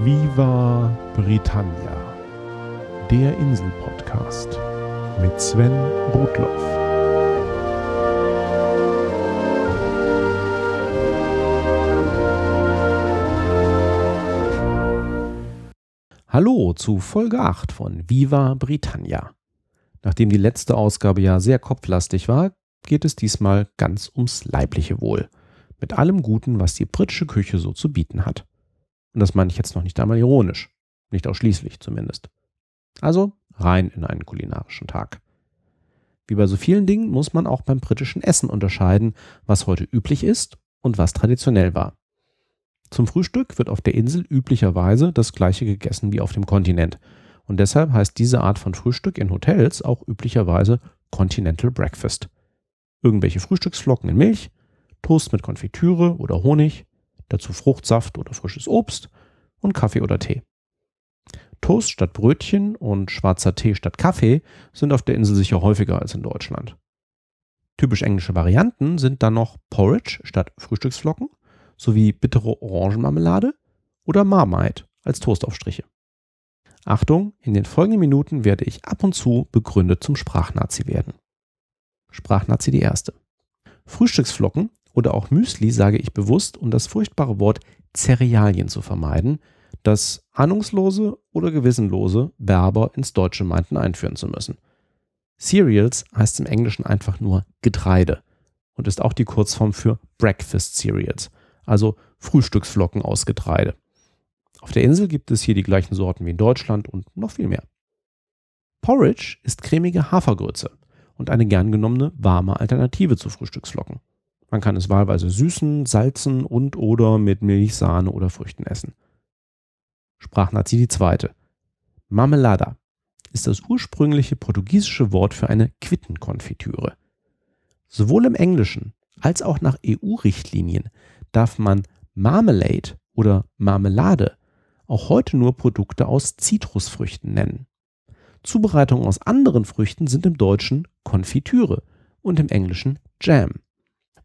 Viva Britannia, der Insel-Podcast mit Sven Rudloff. Hallo zu Folge 8 von Viva Britannia. Nachdem die letzte Ausgabe ja sehr kopflastig war, geht es diesmal ganz ums leibliche Wohl. Mit allem Guten, was die britische Küche so zu bieten hat. Und das meine ich jetzt noch nicht einmal ironisch. Nicht ausschließlich zumindest. Also rein in einen kulinarischen Tag. Wie bei so vielen Dingen muss man auch beim britischen Essen unterscheiden, was heute üblich ist und was traditionell war. Zum Frühstück wird auf der Insel üblicherweise das gleiche gegessen wie auf dem Kontinent. Und deshalb heißt diese Art von Frühstück in Hotels auch üblicherweise Continental Breakfast. Irgendwelche Frühstücksflocken in Milch, Toast mit Konfitüre oder Honig, dazu Fruchtsaft oder frisches Obst und Kaffee oder Tee. Toast statt Brötchen und schwarzer Tee statt Kaffee sind auf der Insel sicher häufiger als in Deutschland. Typisch englische Varianten sind dann noch Porridge statt Frühstücksflocken sowie bittere Orangenmarmelade oder Marmite als Toastaufstriche. Achtung, in den folgenden Minuten werde ich ab und zu begründet zum Sprachnazi werden. Sprachnazi die erste. Frühstücksflocken oder auch Müsli sage ich bewusst, um das furchtbare Wort Cerealien zu vermeiden, das ahnungslose oder gewissenlose Berber ins Deutsche meinten einführen zu müssen. Cereals heißt im Englischen einfach nur Getreide und ist auch die Kurzform für Breakfast Cereals, also Frühstücksflocken aus Getreide. Auf der Insel gibt es hier die gleichen Sorten wie in Deutschland und noch viel mehr. Porridge ist cremige Hafergrütze und eine gern genommene warme Alternative zu Frühstücksflocken. Man kann es wahlweise süßen, salzen und oder mit Milch, Sahne oder Früchten essen. Sprachnazi die zweite. Marmelada ist das ursprüngliche portugiesische Wort für eine Quittenkonfitüre. Sowohl im Englischen als auch nach EU-Richtlinien darf man Marmalade oder Marmelade auch heute nur Produkte aus Zitrusfrüchten nennen. Zubereitungen aus anderen Früchten sind im Deutschen Konfitüre und im Englischen Jam.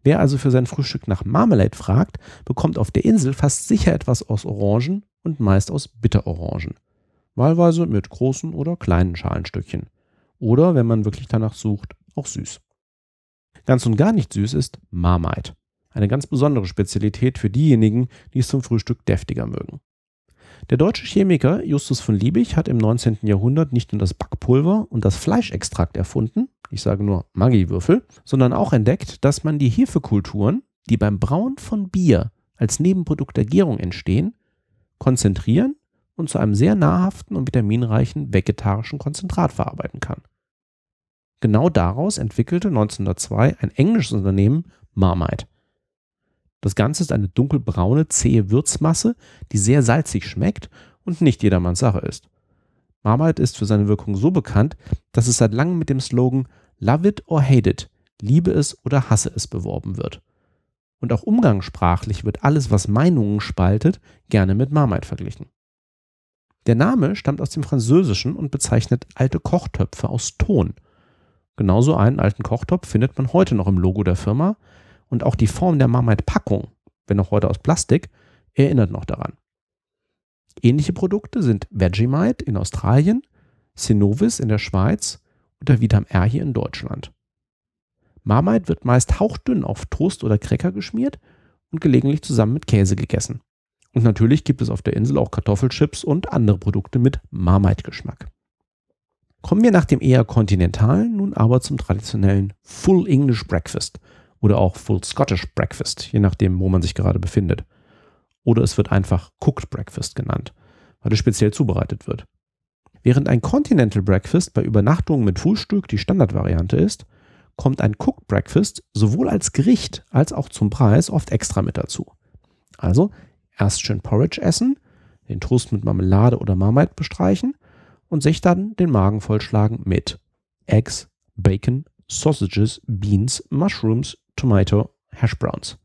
Wer also für sein Frühstück nach Marmalade fragt, bekommt auf der Insel fast sicher etwas aus Orangen und meist aus Bitterorangen. Wahlweise mit großen oder kleinen Schalenstückchen. Oder, wenn man wirklich danach sucht, auch süß. Ganz und gar nicht süß ist Marmite. Eine ganz besondere Spezialität für diejenigen, die es zum Frühstück deftiger mögen. Der deutsche Chemiker Justus von Liebig hat im 19. Jahrhundert nicht nur das Backpulver und das Fleischextrakt erfunden, ich sage nur Maggi-Würfel, sondern auch entdeckt, dass man die Hefekulturen, die beim Brauen von Bier als Nebenprodukt der Gärung entstehen, konzentrieren und zu einem sehr nahrhaften und vitaminreichen vegetarischen Konzentrat verarbeiten kann. Genau daraus entwickelte 1902 ein englisches Unternehmen Marmite. Das Ganze ist eine dunkelbraune, zähe Würzmasse, die sehr salzig schmeckt und nicht jedermanns Sache ist. Marmite ist für seine Wirkung so bekannt, dass es seit langem mit dem Slogan Love it or hate it, liebe es oder hasse es beworben wird. Und auch umgangssprachlich wird alles, was Meinungen spaltet, gerne mit Marmite verglichen. Der Name stammt aus dem Französischen und bezeichnet alte Kochtöpfe aus Ton. Genauso einen alten Kochtopf findet man heute noch im Logo der Firma und auch die Form der Marmite-Packung, wenn auch heute aus Plastik, erinnert noch daran. Ähnliche Produkte sind Vegemite in Australien, Synovis in der Schweiz und der Vitam R hier in Deutschland. Marmite wird meist hauchdünn auf Toast oder Cracker geschmiert und gelegentlich zusammen mit Käse gegessen. Und natürlich gibt es auf der Insel auch Kartoffelchips und andere Produkte mit Marmite-Geschmack. Kommen wir nach dem eher kontinentalen nun aber zum traditionellen Full English Breakfast oder auch Full Scottish Breakfast, je nachdem, wo man sich gerade befindet. Oder es wird einfach Cooked Breakfast genannt, weil es speziell zubereitet wird. Während ein Continental Breakfast bei Übernachtungen mit Frühstück die Standardvariante ist, kommt ein Cooked Breakfast sowohl als Gericht als auch zum Preis oft extra mit dazu. Also erst schön Porridge essen, den Toast mit Marmelade oder Marmite bestreichen und sich dann den Magen vollschlagen mit Eggs, Bacon, Sausages, Beans, Mushrooms, Tomato, Hash Browns.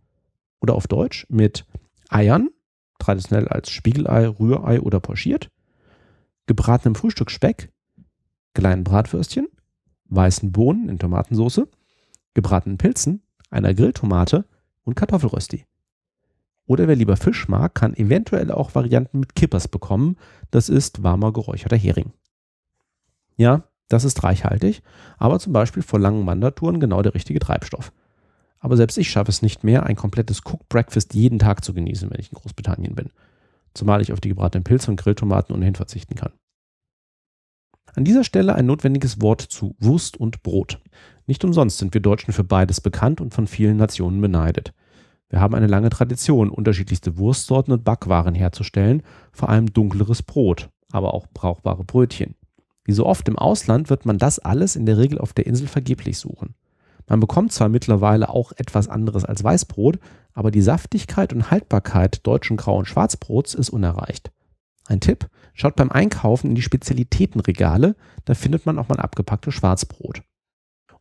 Oder auf Deutsch mit Eiern, traditionell als Spiegelei, Rührei oder pochiert, gebratenem Frühstücksspeck, kleinen Bratwürstchen, weißen Bohnen in Tomatensauce, gebratenen Pilzen, einer Grilltomate und Kartoffelrösti. Oder wer lieber Fisch mag, kann eventuell auch Varianten mit Kippers bekommen. Das ist warmer geräucherter Hering. Ja, das ist reichhaltig, aber zum Beispiel vor langen Wandertouren genau der richtige Treibstoff. Aber selbst ich schaffe es nicht mehr, ein komplettes Cooked Breakfast jeden Tag zu genießen, wenn ich in Großbritannien bin. Zumal ich auf die gebratenen Pilze und Grilltomaten ohnehin verzichten kann. An dieser Stelle ein notwendiges Wort zu Wurst und Brot. Nicht umsonst sind wir Deutschen für beides bekannt und von vielen Nationen beneidet. Wir haben eine lange Tradition, unterschiedlichste Wurstsorten und Backwaren herzustellen, vor allem dunkleres Brot, aber auch brauchbare Brötchen. Wie so oft im Ausland wird man das alles in der Regel auf der Insel vergeblich suchen. Man bekommt zwar mittlerweile auch etwas anderes als Weißbrot, aber die Saftigkeit und Haltbarkeit deutschen Grau- und Schwarzbrots ist unerreicht. Ein Tipp, schaut beim Einkaufen in die Spezialitätenregale, da findet man auch mal abgepacktes Schwarzbrot.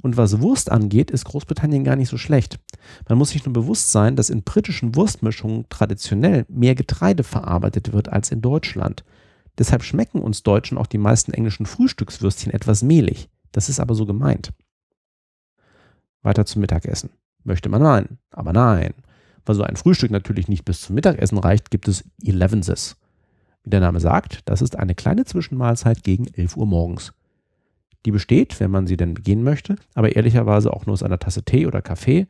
Und was Wurst angeht, ist Großbritannien gar nicht so schlecht. Man muss sich nur bewusst sein, dass in britischen Wurstmischungen traditionell mehr Getreide verarbeitet wird als in Deutschland. Deshalb schmecken uns Deutschen auch die meisten englischen Frühstückswürstchen etwas mehlig. Das ist aber so gemeint. Weiter zum Mittagessen. Möchte man meinen, aber nein. Weil so ein Frühstück natürlich nicht bis zum Mittagessen reicht, gibt es Elevenses. Wie der Name sagt, das ist eine kleine Zwischenmahlzeit gegen 11 Uhr morgens. Die besteht, wenn man sie denn begehen möchte, aber ehrlicherweise auch nur aus einer Tasse Tee oder Kaffee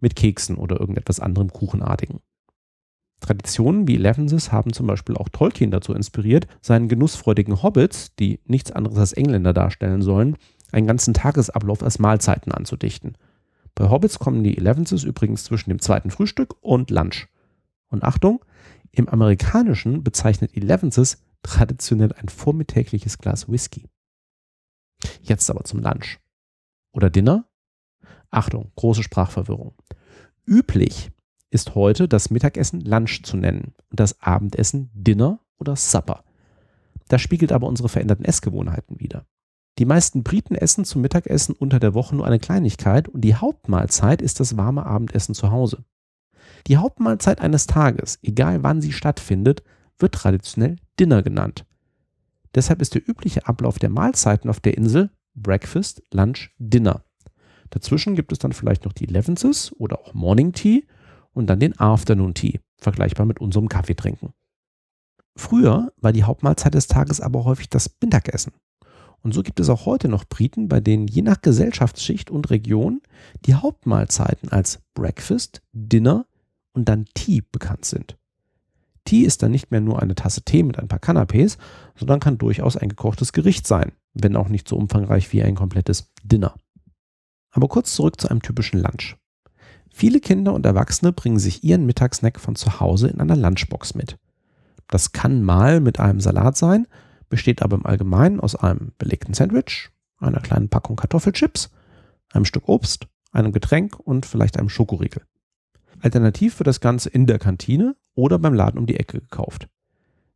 mit Keksen oder irgendetwas anderem Kuchenartigen. Traditionen wie Elevenses haben zum Beispiel auch Tolkien dazu inspiriert, seinen genussfreudigen Hobbits, die nichts anderes als Engländer darstellen sollen, einen ganzen Tagesablauf als Mahlzeiten anzudichten. Bei Hobbits kommen die Elevenses übrigens zwischen dem zweiten Frühstück und Lunch. Und Achtung, im Amerikanischen bezeichnet Elevenses traditionell ein vormittägliches Glas Whisky. Jetzt aber zum Lunch. Oder Dinner? Achtung, große Sprachverwirrung. Üblich ist heute das Mittagessen Lunch zu nennen und das Abendessen Dinner oder Supper. Das spiegelt aber unsere veränderten Essgewohnheiten wider. Die meisten Briten essen zum Mittagessen unter der Woche nur eine Kleinigkeit und die Hauptmahlzeit ist das warme Abendessen zu Hause. Die Hauptmahlzeit eines Tages, egal wann sie stattfindet, wird traditionell Dinner genannt. Deshalb ist der übliche Ablauf der Mahlzeiten auf der Insel Breakfast, Lunch, Dinner. Dazwischen gibt es dann vielleicht noch die Elevenses oder auch Morning Tea und dann den Afternoon Tea, vergleichbar mit unserem Kaffeetrinken. Früher war die Hauptmahlzeit des Tages aber häufig das Mittagessen. Und so gibt es auch heute noch Briten, bei denen je nach Gesellschaftsschicht und Region die Hauptmahlzeiten als Breakfast, Dinner und dann Tea bekannt sind. Tea ist dann nicht mehr nur eine Tasse Tee mit ein paar Canapés, sondern kann durchaus ein gekochtes Gericht sein, wenn auch nicht so umfangreich wie ein komplettes Dinner. Aber kurz zurück zu einem typischen Lunch. Viele Kinder und Erwachsene bringen sich ihren Mittagssnack von zu Hause in einer Lunchbox mit. Das kann mal mit einem Salat sein, besteht aber im Allgemeinen aus einem belegten Sandwich, einer kleinen Packung Kartoffelchips, einem Stück Obst, einem Getränk und vielleicht einem Schokoriegel. Alternativ wird das Ganze in der Kantine oder beim Laden um die Ecke gekauft.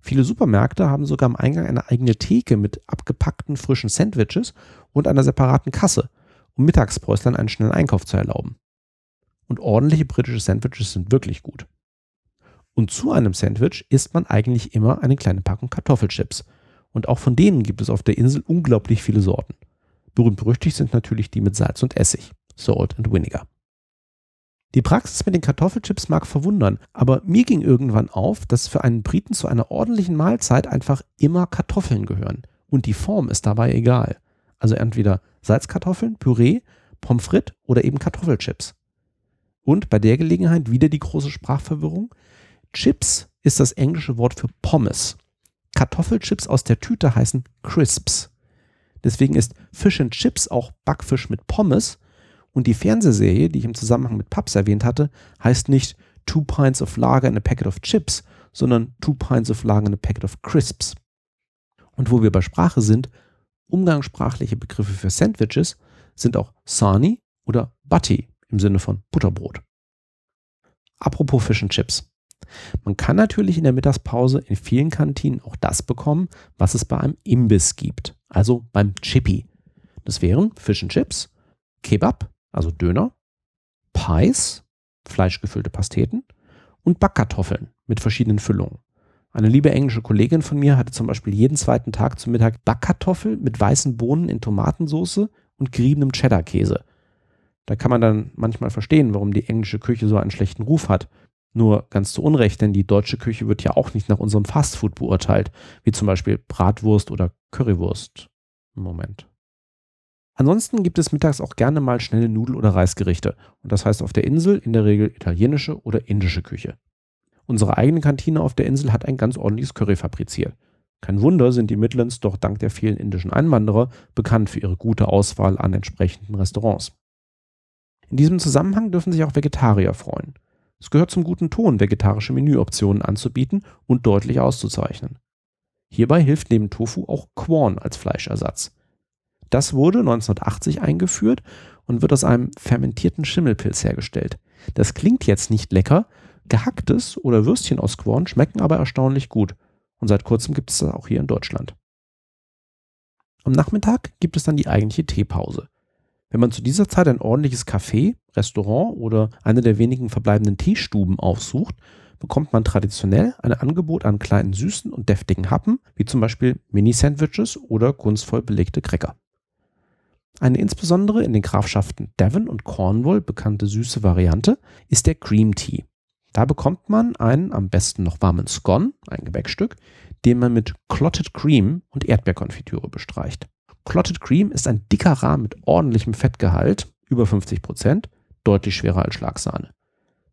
Viele Supermärkte haben sogar am Eingang eine eigene Theke mit abgepackten frischen Sandwiches und einer separaten Kasse, um Mittagspreußlern einen schnellen Einkauf zu erlauben. Und ordentliche britische Sandwiches sind wirklich gut. Und zu einem Sandwich isst man eigentlich immer eine kleine Packung Kartoffelchips. Und auch von denen gibt es auf der Insel unglaublich viele Sorten. Berühmt berüchtigt sind natürlich die mit Salz und Essig, Salt and Vinegar. Die Praxis mit den Kartoffelchips mag verwundern, aber mir ging irgendwann auf, dass für einen Briten zu einer ordentlichen Mahlzeit einfach immer Kartoffeln gehören. Und die Form ist dabei egal. Also entweder Salzkartoffeln, Püree, Pommes frites oder eben Kartoffelchips. Und bei der Gelegenheit wieder die große Sprachverwirrung. Chips ist das englische Wort für Pommes. Kartoffelchips aus der Tüte heißen Crisps. Deswegen ist Fish and Chips auch Backfisch mit Pommes. Und die Fernsehserie, die ich im Zusammenhang mit Pubs erwähnt hatte, heißt nicht Two Pints of Lager and a Packet of Chips, sondern Two Pints of Lager and a Packet of Crisps. Und wo wir bei Sprache sind, umgangssprachliche Begriffe für Sandwiches sind auch Sarni oder Butty im Sinne von Butterbrot. Apropos Fish and Chips. Man kann natürlich in der Mittagspause in vielen Kantinen auch das bekommen, was es bei einem Imbiss gibt, also beim Chippy. Das wären Fish and Chips, Kebab, also Döner, Pies, fleischgefüllte Pasteten und Backkartoffeln mit verschiedenen Füllungen. Eine liebe englische Kollegin von mir hatte zum Beispiel jeden zweiten Tag zum Mittag Backkartoffel mit weißen Bohnen in Tomatensauce und geriebenem Cheddar-Käse. Da kann man dann manchmal verstehen, warum die englische Küche so einen schlechten Ruf hat. Nur ganz zu Unrecht, denn die deutsche Küche wird ja auch nicht nach unserem Fastfood beurteilt, wie zum Beispiel Bratwurst oder Currywurst. Moment. Ansonsten gibt es mittags auch gerne mal schnelle Nudel- oder Reisgerichte. Und das heißt auf der Insel in der Regel italienische oder indische Küche. Unsere eigene Kantine auf der Insel hat ein ganz ordentliches Curry fabriziert. Kein Wunder sind die Midlands doch dank der vielen indischen Einwanderer bekannt für ihre gute Auswahl an entsprechenden Restaurants. In diesem Zusammenhang dürfen sich auch Vegetarier freuen. Es gehört zum guten Ton, vegetarische Menüoptionen anzubieten und deutlich auszuzeichnen. Hierbei hilft neben Tofu auch Quorn als Fleischersatz. Das wurde 1980 eingeführt und wird aus einem fermentierten Schimmelpilz hergestellt. Das klingt jetzt nicht lecker, gehacktes oder Würstchen aus Quorn schmecken aber erstaunlich gut. Und seit kurzem gibt es das auch hier in Deutschland. Am Nachmittag gibt es dann die eigentliche Teepause. Wenn man zu dieser Zeit ein ordentliches Café, Restaurant oder eine der wenigen verbleibenden Teestuben aufsucht, bekommt man traditionell ein Angebot an kleinen süßen und deftigen Happen, wie zum Beispiel Mini-Sandwiches oder kunstvoll belegte Cracker. Eine insbesondere in den Grafschaften Devon und Cornwall bekannte süße Variante ist der Cream Tea. Da bekommt man einen am besten noch warmen Scone, ein Gebäckstück, den man mit Clotted Cream und Erdbeerkonfitüre bestreicht. Clotted Cream ist ein dicker Rahmen mit ordentlichem Fettgehalt, über 50 Prozent, deutlich schwerer als Schlagsahne.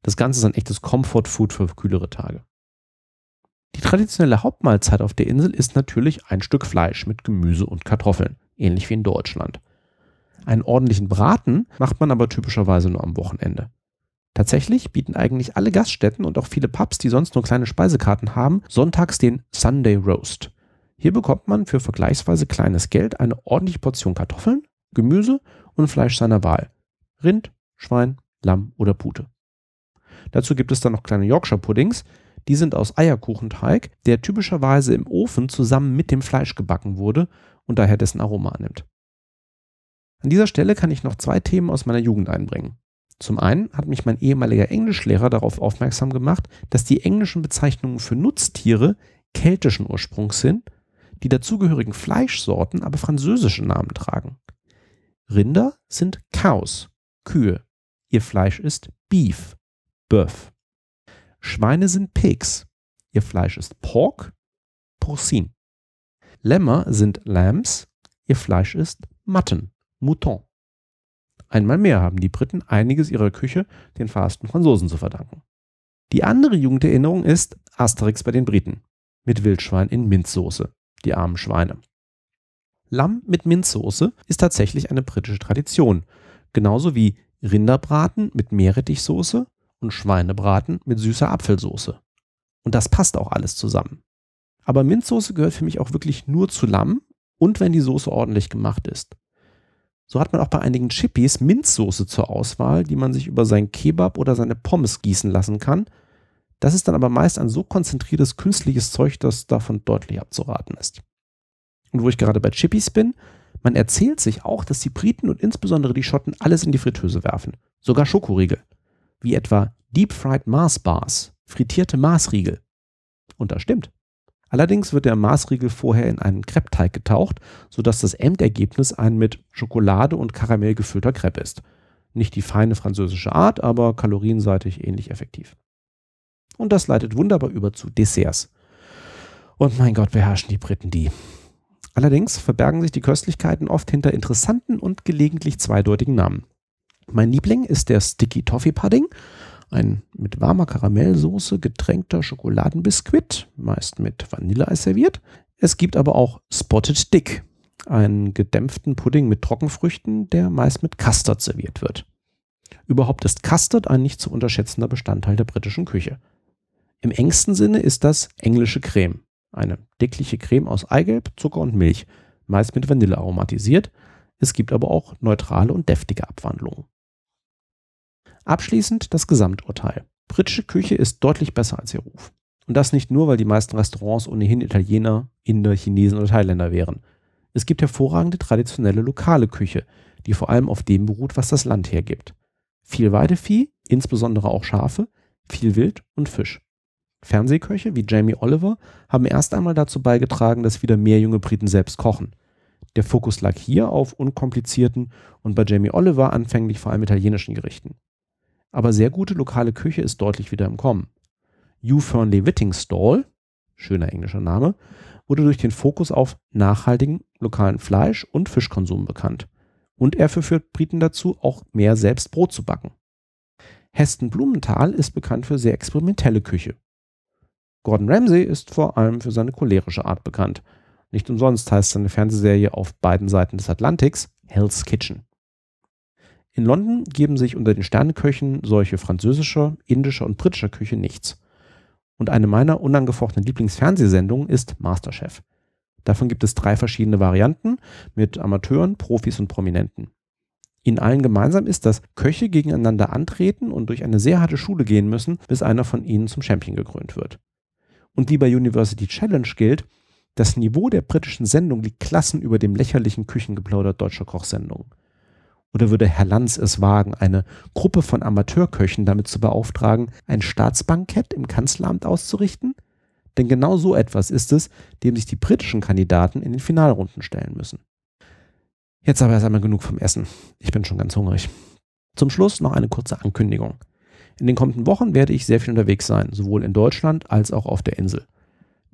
Das Ganze ist ein echtes Comfort Food für kühlere Tage. Die traditionelle Hauptmahlzeit auf der Insel ist natürlich ein Stück Fleisch mit Gemüse und Kartoffeln, ähnlich wie in Deutschland. Einen ordentlichen Braten macht man aber typischerweise nur am Wochenende. Tatsächlich bieten eigentlich alle Gaststätten und auch viele Pubs, die sonst nur kleine Speisekarten haben, sonntags den Sunday Roast. Hier bekommt man für vergleichsweise kleines Geld eine ordentliche Portion Kartoffeln, Gemüse und Fleisch seiner Wahl. Rind, Schwein, Lamm oder Pute. Dazu gibt es dann noch kleine Yorkshire Puddings. Die sind aus Eierkuchenteig, der typischerweise im Ofen zusammen mit dem Fleisch gebacken wurde und daher dessen Aroma annimmt. An dieser Stelle kann ich noch zwei Themen aus meiner Jugend einbringen. Zum einen hat mich mein ehemaliger Englischlehrer darauf aufmerksam gemacht, dass die englischen Bezeichnungen für Nutztiere keltischen Ursprungs sind, die dazugehörigen Fleischsorten aber französische Namen tragen. Rinder sind Cows, Kühe. Ihr Fleisch ist Beef, Bœuf. Schweine sind Pigs. Ihr Fleisch ist Pork, Porcine. Lämmer sind Lambs. Ihr Fleisch ist Mutton, Mouton. Einmal mehr haben die Briten einiges ihrer Küche den verhassten Franzosen zu verdanken. Die andere Jugenderinnerung ist Asterix bei den Briten mit Wildschwein in Minzsoße, die armen Schweine. Lamm mit Minzsoße ist tatsächlich eine britische Tradition, genauso wie Rinderbraten mit Meerrettichsoße und Schweinebraten mit süßer Apfelsoße. Und das passt auch alles zusammen. Aber Minzsoße gehört für mich auch wirklich nur zu Lamm und wenn die Soße ordentlich gemacht ist. So hat man auch bei einigen Chippies Minzsoße zur Auswahl, die man sich über sein Kebab oder seine Pommes gießen lassen kann. Das ist dann aber meist ein so konzentriertes künstliches Zeug, dass davon deutlich abzuraten ist. Und wo ich gerade bei Chippies bin, man erzählt sich auch, dass die Briten und insbesondere die Schotten alles in die Fritteuse werfen. Sogar Schokoriegel. Wie etwa Deep Fried Mars Bars, frittierte Marsriegel. Und das stimmt. Allerdings wird der Maßriegel vorher in einen Kreppteig getaucht, sodass das Endergebnis ein mit Schokolade und Karamell gefüllter Crepe ist. Nicht die feine französische Art, aber kalorienseitig ähnlich effektiv. Und das leitet wunderbar über zu Desserts. Und mein Gott, beherrschen die Briten die. Allerdings verbergen sich die Köstlichkeiten oft hinter interessanten und gelegentlich zweideutigen Namen. Mein Liebling ist der Sticky Toffee Pudding ein mit warmer Karamellsoße getränkter Schokoladenbiskuit, meist mit Vanilleeis serviert. Es gibt aber auch Spotted Dick, einen gedämpften Pudding mit Trockenfrüchten, der meist mit Custard serviert wird. Überhaupt ist Custard ein nicht zu unterschätzender Bestandteil der britischen Küche. Im engsten Sinne ist das englische Creme, eine dickliche Creme aus Eigelb, Zucker und Milch, meist mit Vanille aromatisiert. Es gibt aber auch neutrale und deftige Abwandlungen. Abschließend das Gesamturteil. Britische Küche ist deutlich besser als ihr Ruf. Und das nicht nur, weil die meisten Restaurants ohnehin Italiener, Inder, Chinesen oder Thailänder wären. Es gibt hervorragende traditionelle lokale Küche, die vor allem auf dem beruht, was das Land hergibt. Viel Weidevieh, insbesondere auch Schafe, viel Wild und Fisch. Fernsehköche wie Jamie Oliver haben erst einmal dazu beigetragen, dass wieder mehr junge Briten selbst kochen. Der Fokus lag hier auf unkomplizierten und bei Jamie Oliver anfänglich vor allem italienischen Gerichten. aber sehr gute lokale Küche ist deutlich wieder im Kommen. Hugh Fernley Whittingstall, schöner englischer Name, wurde durch den Fokus auf nachhaltigen lokalen Fleisch- und Fischkonsum bekannt. Und er verführt Briten dazu, auch mehr selbst Brot zu backen. Heston Blumenthal ist bekannt für sehr experimentelle Küche. Gordon Ramsay ist vor allem für seine cholerische Art bekannt. Nicht umsonst heißt seine Fernsehserie auf beiden Seiten des Atlantiks Hell's Kitchen. In London geben sich unter den Sterneköchen solche französischer, indischer und britischer Küche nichts. Und eine meiner unangefochtenen Lieblingsfernsehsendungen ist Masterchef. Davon gibt es drei verschiedene Varianten mit Amateuren, Profis und Prominenten. Ihnen allen gemeinsam ist, dass Köche gegeneinander antreten und durch eine sehr harte Schule gehen müssen, bis einer von ihnen zum Champion gekrönt wird. Und wie bei University Challenge gilt, das Niveau der britischen Sendung liegt Klassen über dem lächerlichen Küchengeplauder deutscher Kochsendungen. Oder würde Herr Lanz es wagen, eine Gruppe von Amateurköchen damit zu beauftragen, ein Staatsbankett im Kanzleramt auszurichten? Denn genau so etwas ist es, dem sich die britischen Kandidaten in den Finalrunden stellen müssen. Jetzt aber erst einmal genug vom Essen. Ich bin schon ganz hungrig. Zum Schluss noch eine kurze Ankündigung. In den kommenden Wochen werde ich sehr viel unterwegs sein, sowohl in Deutschland als auch auf der Insel.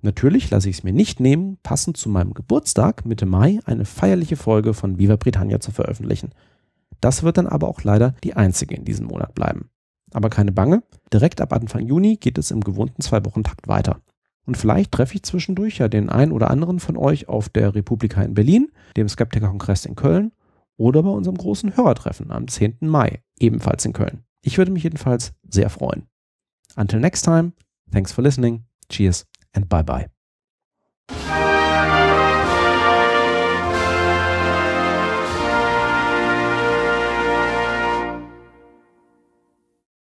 Natürlich lasse ich es mir nicht nehmen, passend zu meinem Geburtstag Mitte Mai eine feierliche Folge von Viva Britannia zu veröffentlichen. Das wird dann aber auch leider die einzige in diesem Monat bleiben. Aber keine Bange, direkt ab Anfang Juni geht es im gewohnten Zwei-Wochen-Takt weiter. Und vielleicht treffe ich zwischendurch ja den einen oder anderen von euch auf der Republika in Berlin, dem Skeptiker-Kongress in Köln oder bei unserem großen Hörertreffen am 10. Mai, ebenfalls in Köln. Ich würde mich jedenfalls sehr freuen. Until next time, thanks for listening, cheers and bye bye.